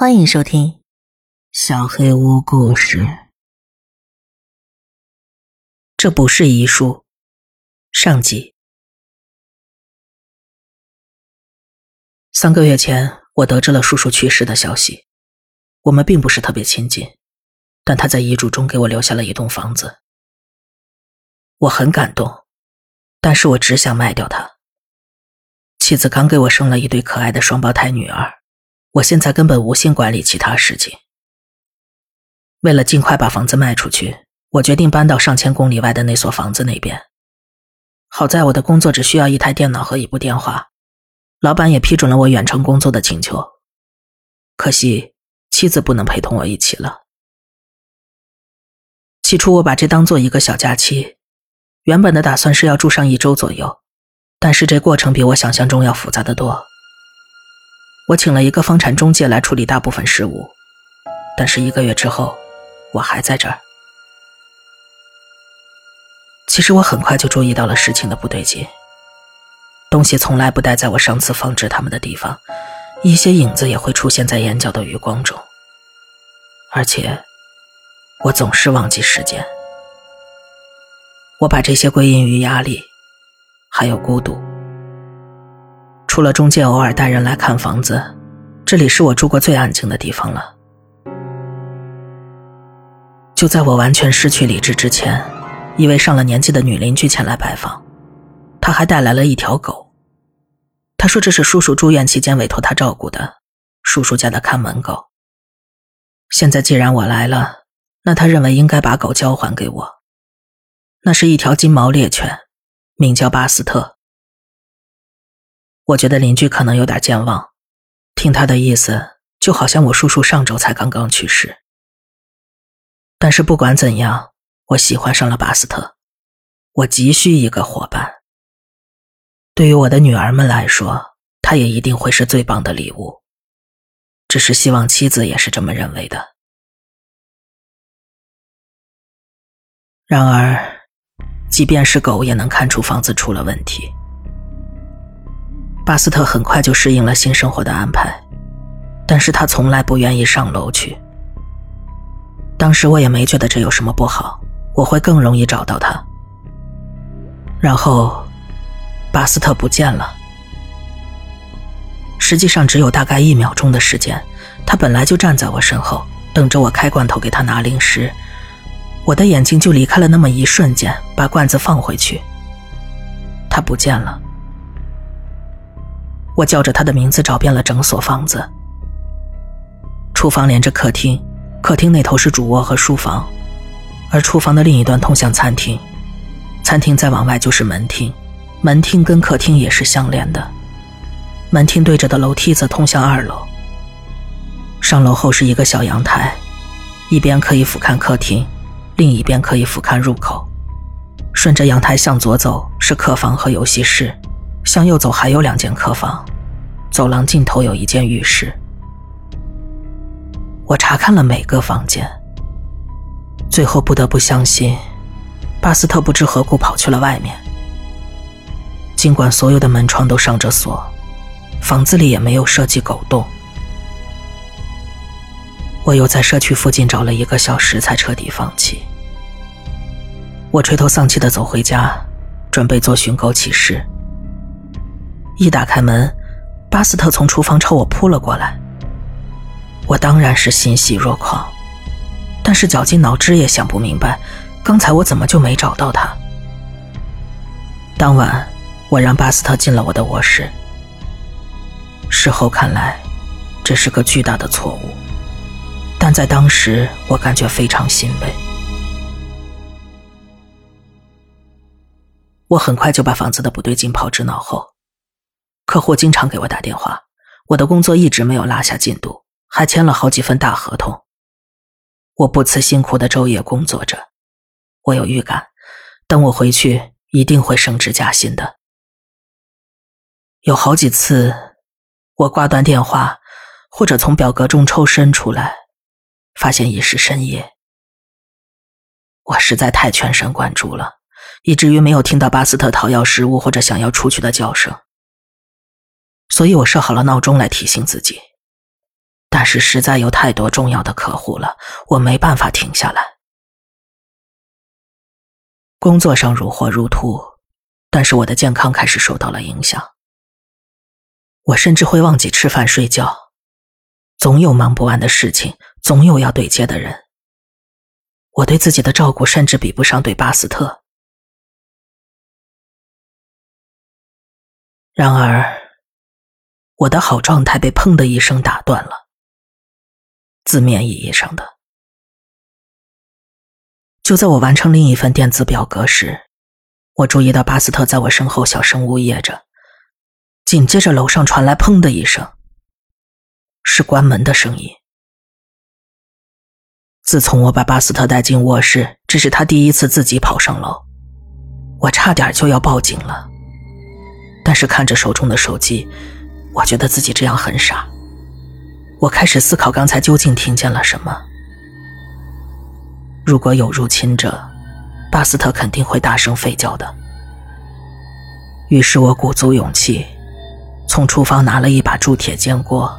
欢迎收听《小黑屋故事》。这不是遗书。上集。三个月前，我得知了叔叔去世的消息。我们并不是特别亲近，但他在遗嘱中给我留下了一栋房子。我很感动，但是我只想卖掉它。妻子刚给我生了一对可爱的双胞胎女儿。我现在根本无心管理其他事情。为了尽快把房子卖出去，我决定搬到上千公里外的那所房子那边。好在我的工作只需要一台电脑和一部电话，老板也批准了我远程工作的请求。可惜妻子不能陪同我一起了。起初我把这当做一个小假期，原本的打算是要住上一周左右，但是这过程比我想象中要复杂的多。我请了一个房产中介来处理大部分事务，但是一个月之后，我还在这儿。其实我很快就注意到了事情的不对劲，东西从来不待在我上次放置它们的地方，一些影子也会出现在眼角的余光中，而且我总是忘记时间。我把这些归因于压力，还有孤独。除了中介偶尔带人来看房子，这里是我住过最安静的地方了。就在我完全失去理智之前，一位上了年纪的女邻居前来拜访，她还带来了一条狗。她说这是叔叔住院期间委托她照顾的，叔叔家的看门狗。现在既然我来了，那她认为应该把狗交还给我。那是一条金毛猎犬，名叫巴斯特。我觉得邻居可能有点健忘，听他的意思，就好像我叔叔上周才刚刚去世。但是不管怎样，我喜欢上了巴斯特，我急需一个伙伴。对于我的女儿们来说，他也一定会是最棒的礼物。只是希望妻子也是这么认为的。然而，即便是狗也能看出房子出了问题。巴斯特很快就适应了新生活的安排，但是他从来不愿意上楼去。当时我也没觉得这有什么不好，我会更容易找到他。然后，巴斯特不见了。实际上只有大概一秒钟的时间，他本来就站在我身后，等着我开罐头给他拿零食。我的眼睛就离开了那么一瞬间，把罐子放回去。他不见了。我叫着他的名字，找遍了整所房子。厨房连着客厅，客厅那头是主卧和书房，而厨房的另一端通向餐厅，餐厅再往外就是门厅，门厅跟客厅也是相连的。门厅对着的楼梯则通向二楼。上楼后是一个小阳台，一边可以俯瞰客厅，另一边可以俯瞰入口。顺着阳台向左走是客房和游戏室。向右走还有两间客房，走廊尽头有一间浴室。我查看了每个房间，最后不得不相信，巴斯特不知何故跑去了外面。尽管所有的门窗都上着锁，房子里也没有设计狗洞。我又在社区附近找了一个小时，才彻底放弃。我垂头丧气的走回家，准备做寻狗启事。一打开门，巴斯特从厨房朝我扑了过来。我当然是欣喜若狂，但是绞尽脑汁也想不明白，刚才我怎么就没找到他。当晚，我让巴斯特进了我的卧室。事后看来，这是个巨大的错误，但在当时，我感觉非常欣慰。我很快就把房子的不对劲抛之脑后。客户经常给我打电话，我的工作一直没有落下进度，还签了好几份大合同。我不辞辛苦的昼夜工作着，我有预感，等我回去一定会升职加薪的。有好几次，我挂断电话，或者从表格中抽身出来，发现已是深夜。我实在太全神贯注了，以至于没有听到巴斯特讨要食物或者想要出去的叫声。所以我设好了闹钟来提醒自己，但是实在有太多重要的客户了，我没办法停下来。工作上如火如荼，但是我的健康开始受到了影响。我甚至会忘记吃饭睡觉，总有忙不完的事情，总有要对接的人。我对自己的照顾甚至比不上对巴斯特。然而，我的好状态被砰的一声打断了。字面意义上的。就在我完成另一份电子表格时，我注意到巴斯特在我身后小声呜咽着。紧接着，楼上传来“砰”的一声，是关门的声音。自从我把巴斯特带进卧室，这是他第一次自己跑上楼，我差点就要报警了。但是看着手中的手机，我觉得自己这样很傻。我开始思考刚才究竟听见了什么。如果有入侵者，巴斯特肯定会大声吠叫的。于是我鼓足勇气。从厨房拿了一把铸铁煎锅，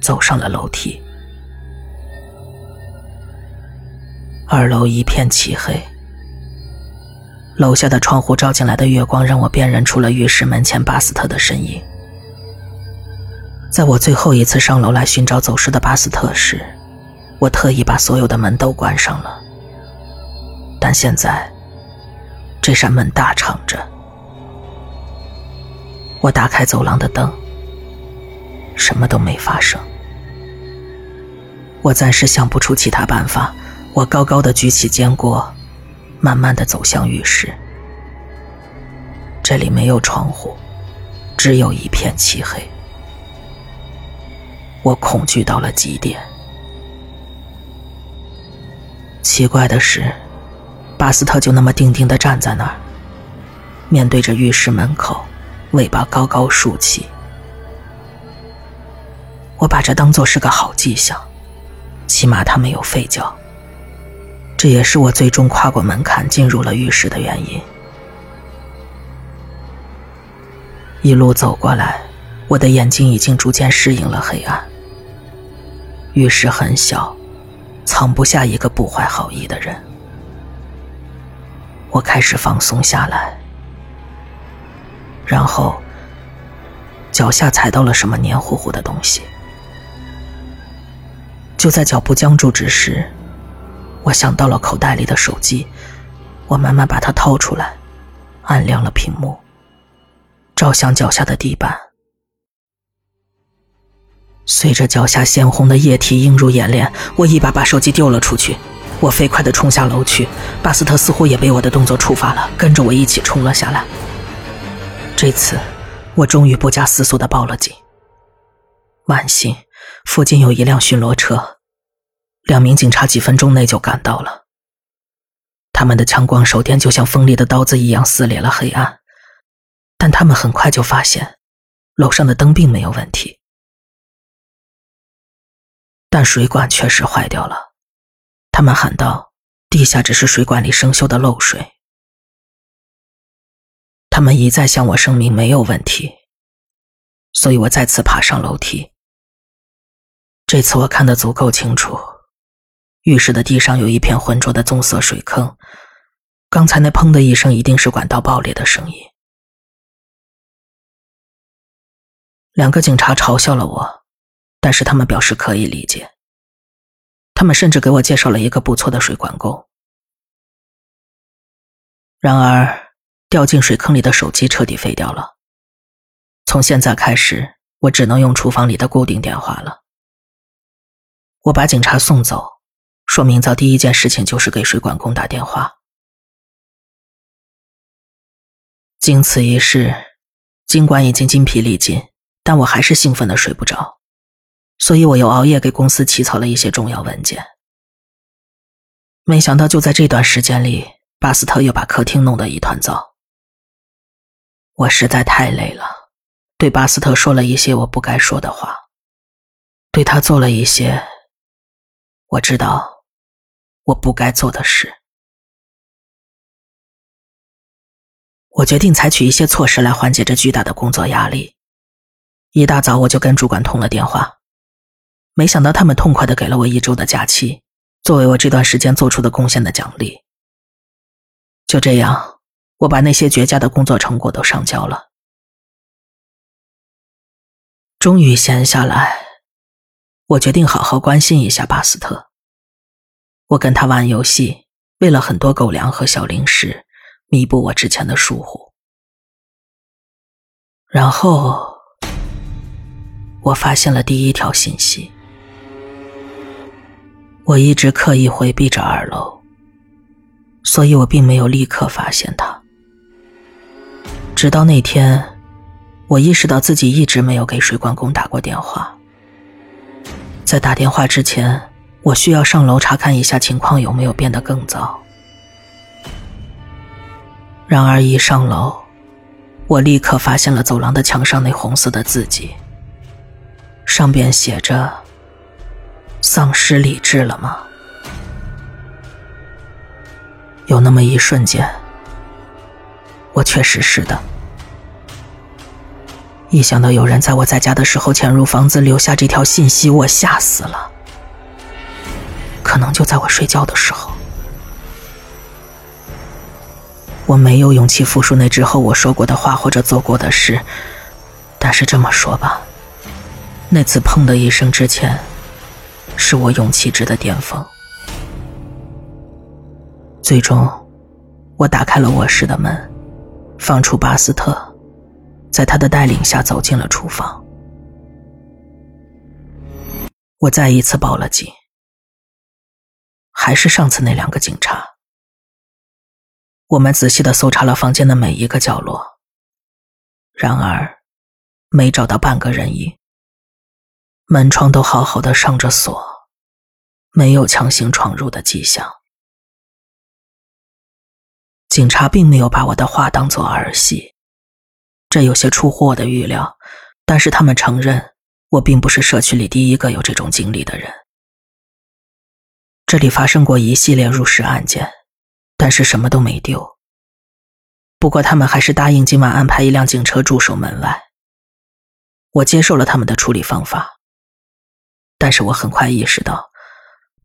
走上了楼梯。二楼一片漆黑，楼下的窗户照进来的月光让我辨认出了浴室门前巴斯特的身影。在我最后一次上楼来寻找走失的巴斯特时，我特意把所有的门都关上了，但现在这扇门大敞着。我打开走廊的灯，什么都没发生。我暂时想不出其他办法。我高高的举起煎锅，慢慢的走向浴室。这里没有窗户，只有一片漆黑。我恐惧到了极点。奇怪的是，巴斯特就那么定定的站在那儿，面对着浴室门口。尾巴高高竖起，我把这当做是个好迹象，起码他没有吠叫。这也是我最终跨过门槛进入了浴室的原因。一路走过来，我的眼睛已经逐渐适应了黑暗。浴室很小，藏不下一个不怀好意的人。我开始放松下来。然后，脚下踩到了什么黏糊糊的东西。就在脚步僵住之时，我想到了口袋里的手机，我慢慢把它掏出来，按亮了屏幕，照向脚下的地板。随着脚下鲜红的液体映入眼帘，我一把把手机丢了出去。我飞快地冲下楼去，巴斯特似乎也被我的动作触发了，跟着我一起冲了下来。这次，我终于不加思索的报了警。万幸，附近有一辆巡逻车，两名警察几分钟内就赶到了。他们的强光手电就像锋利的刀子一样撕裂了黑暗，但他们很快就发现，楼上的灯并没有问题，但水管确实坏掉了。他们喊道：“地下只是水管里生锈的漏水。”他们一再向我声明没有问题，所以我再次爬上楼梯。这次我看得足够清楚，浴室的地上有一片浑浊的棕色水坑，刚才那砰的一声一定是管道爆裂的声音。两个警察嘲笑了我，但是他们表示可以理解。他们甚至给我介绍了一个不错的水管工。然而。掉进水坑里的手机彻底废掉了。从现在开始，我只能用厨房里的固定电话了。我把警察送走，说明早第一件事情就是给水管工打电话。经此一事，尽管已经筋疲力尽，但我还是兴奋的睡不着，所以我又熬夜给公司起草了一些重要文件。没想到就在这段时间里，巴斯特又把客厅弄得一团糟。我实在太累了，对巴斯特说了一些我不该说的话，对他做了一些我知道我不该做的事。我决定采取一些措施来缓解这巨大的工作压力。一大早我就跟主管通了电话，没想到他们痛快的给了我一周的假期，作为我这段时间做出的贡献的奖励。就这样，我把那些绝佳的工作成果都上交了。终于闲下来，我决定好好关心一下巴斯特。我跟他玩游戏，喂了很多狗粮和小零食，弥补我之前的疏忽。然后，我发现了第一条信息。我一直刻意回避着二楼，所以我并没有立刻发现他。直到那天，我意识到自己一直没有给水管工打过电话。在打电话之前，我需要上楼查看一下情况有没有变得更糟。然而一上楼，我立刻发现了走廊的墙上那红色的字迹，上边写着。丧失理智了吗？有那么一瞬间，我确实是的。一想到有人在我在家的时候潜入房子留下这条信息，我吓死了。可能就在我睡觉的时候，我没有勇气复述那之后我说过的话或者做过的事，但是这么说吧，那次砰的一声之前。是我勇气值的巅峰。最终，我打开了卧室的门，放出巴斯特，在他的带领下走进了厨房。我再一次报了警，还是上次那两个警察。我们仔细的搜查了房间的每一个角落，然而，没找到半个人影。门窗都好好的上着锁，没有强行闯入的迹象。警察并没有把我的话当作儿戏，这有些出乎我的预料。但是他们承认，我并不是社区里第一个有这种经历的人。这里发生过一系列入室案件，但是什么都没丢。不过他们还是答应今晚安排一辆警车驻守门外。我接受了他们的处理方法。但是我很快意识到，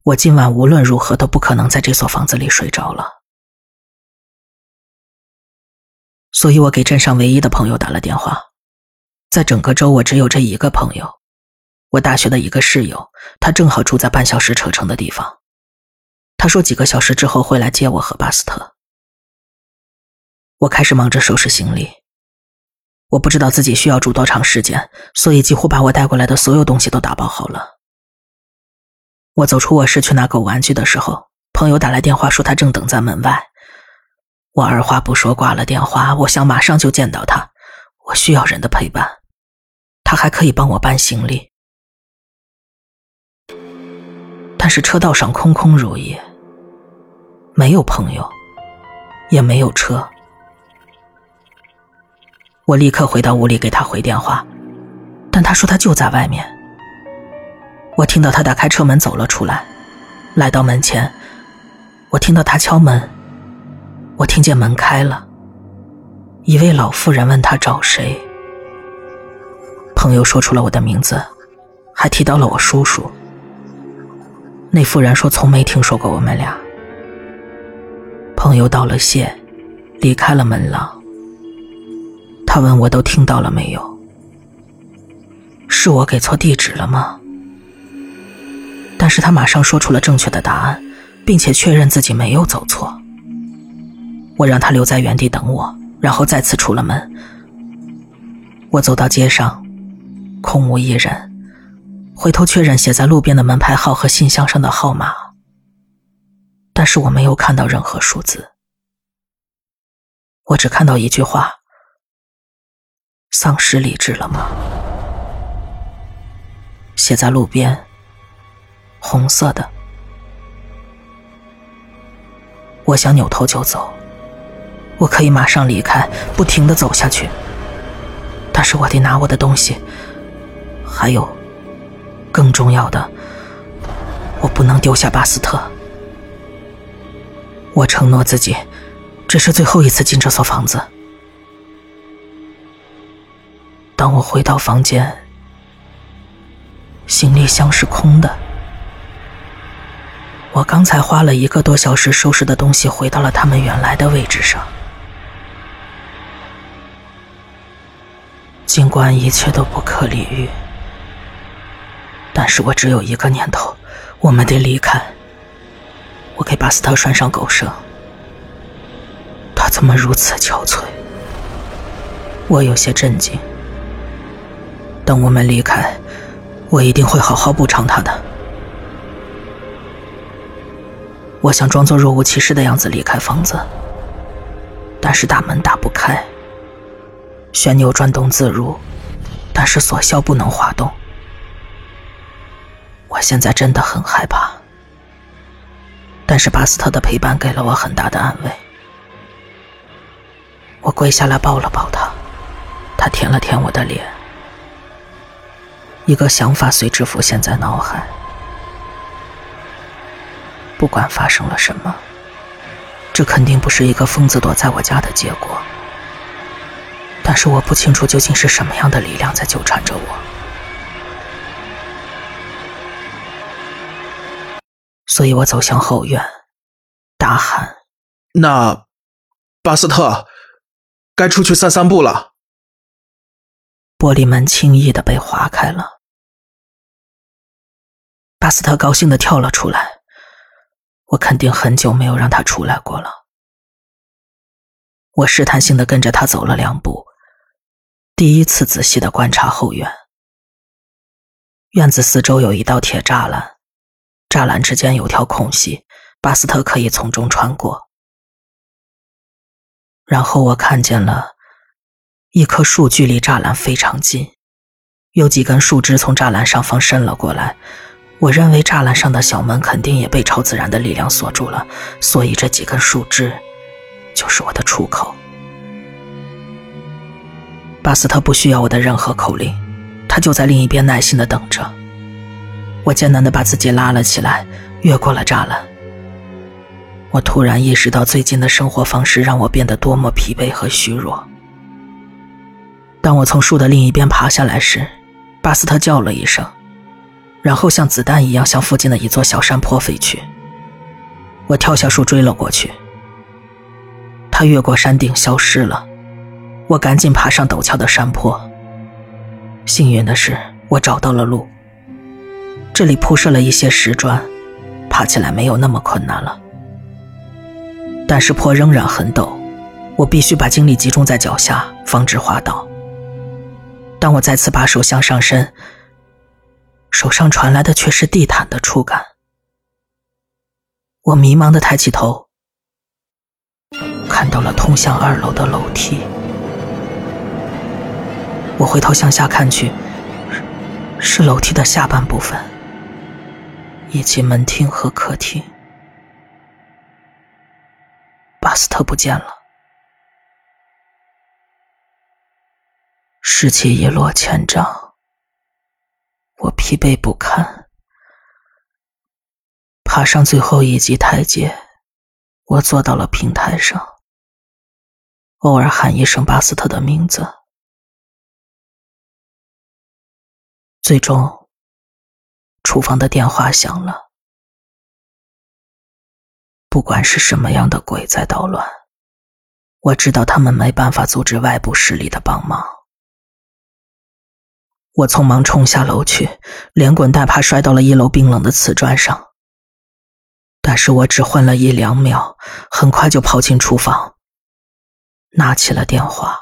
我今晚无论如何都不可能在这所房子里睡着了。所以我给镇上唯一的朋友打了电话，在整个州我只有这一个朋友，我大学的一个室友，他正好住在半小时车程的地方。他说几个小时之后会来接我和巴斯特。我开始忙着收拾行李，我不知道自己需要住多长时间，所以几乎把我带过来的所有东西都打包好了。我走出卧室去拿狗玩具的时候，朋友打来电话说他正等在门外。我二话不说挂了电话。我想马上就见到他，我需要人的陪伴。他还可以帮我搬行李，但是车道上空空如也，没有朋友，也没有车。我立刻回到屋里给他回电话，但他说他就在外面。我听到他打开车门走了出来，来到门前，我听到他敲门，我听见门开了。一位老妇人问他找谁，朋友说出了我的名字，还提到了我叔叔。那妇人说从没听说过我们俩。朋友道了谢，离开了门廊。他问我都听到了没有？是我给错地址了吗？但是他马上说出了正确的答案，并且确认自己没有走错。我让他留在原地等我，然后再次出了门。我走到街上，空无一人，回头确认写在路边的门牌号和信箱上的号码，但是我没有看到任何数字。我只看到一句话：“丧失理智了吗？”写在路边。红色的，我想扭头就走，我可以马上离开，不停的走下去。但是我得拿我的东西，还有更重要的，我不能丢下巴斯特。我承诺自己，这是最后一次进这所房子。当我回到房间。行李箱是空的。我刚才花了一个多小时收拾的东西回到了他们原来的位置上。尽管一切都不可理喻，但是我只有一个念头：我们得离开。我给巴斯特拴上狗绳，他怎么如此憔悴？我有些震惊。等我们离开，我一定会好好补偿他的。我想装作若无其事的样子离开房子，但是大门打不开，旋钮转动自如，但是锁销不能滑动。我现在真的很害怕，但是巴斯特的陪伴给了我很大的安慰。我跪下来抱了抱他，他舔了舔我的脸，一个想法随之浮现在脑海。不管发生了什么，这肯定不是一个疯子躲在我家的结果。但是我不清楚究竟是什么样的力量在纠缠着我，所以我走向后院，大喊：“那，巴斯特，该出去散散步了。”玻璃门轻易的被划开了，巴斯特高兴的跳了出来。我肯定很久没有让他出来过了。我试探性的跟着他走了两步，第一次仔细的观察后院。院子四周有一道铁栅栏，栅栏之间有条空隙，巴斯特可以从中穿过。然后我看见了一棵树，距离栅栏非常近，有几根树枝从栅栏上方伸了过来。我认为栅栏上的小门肯定也被超自然的力量锁住了，所以这几根树枝就是我的出口。巴斯特不需要我的任何口令，他就在另一边耐心的等着。我艰难的把自己拉了起来，越过了栅栏。我突然意识到，最近的生活方式让我变得多么疲惫和虚弱。当我从树的另一边爬下来时，巴斯特叫了一声。然后像子弹一样向附近的一座小山坡飞去。我跳下树追了过去。他越过山顶消失了。我赶紧爬上陡峭的山坡。幸运的是，我找到了路。这里铺设了一些石砖，爬起来没有那么困难了。但是坡仍然很陡，我必须把精力集中在脚下，防止滑倒。当我再次把手向上伸。手上传来的却是地毯的触感。我迷茫的抬起头，看到了通向二楼的楼梯。我回头向下看去，是楼梯的下半部分，以及门厅和客厅。巴斯特不见了，士气一落千丈。我疲惫不堪，爬上最后一级台阶，我坐到了平台上，偶尔喊一声巴斯特的名字。最终，厨房的电话响了。不管是什么样的鬼在捣乱，我知道他们没办法阻止外部势力的帮忙。我匆忙冲下楼去，连滚带爬摔到了一楼冰冷的瓷砖上。但是我只昏了一两秒，很快就跑进厨房，拿起了电话。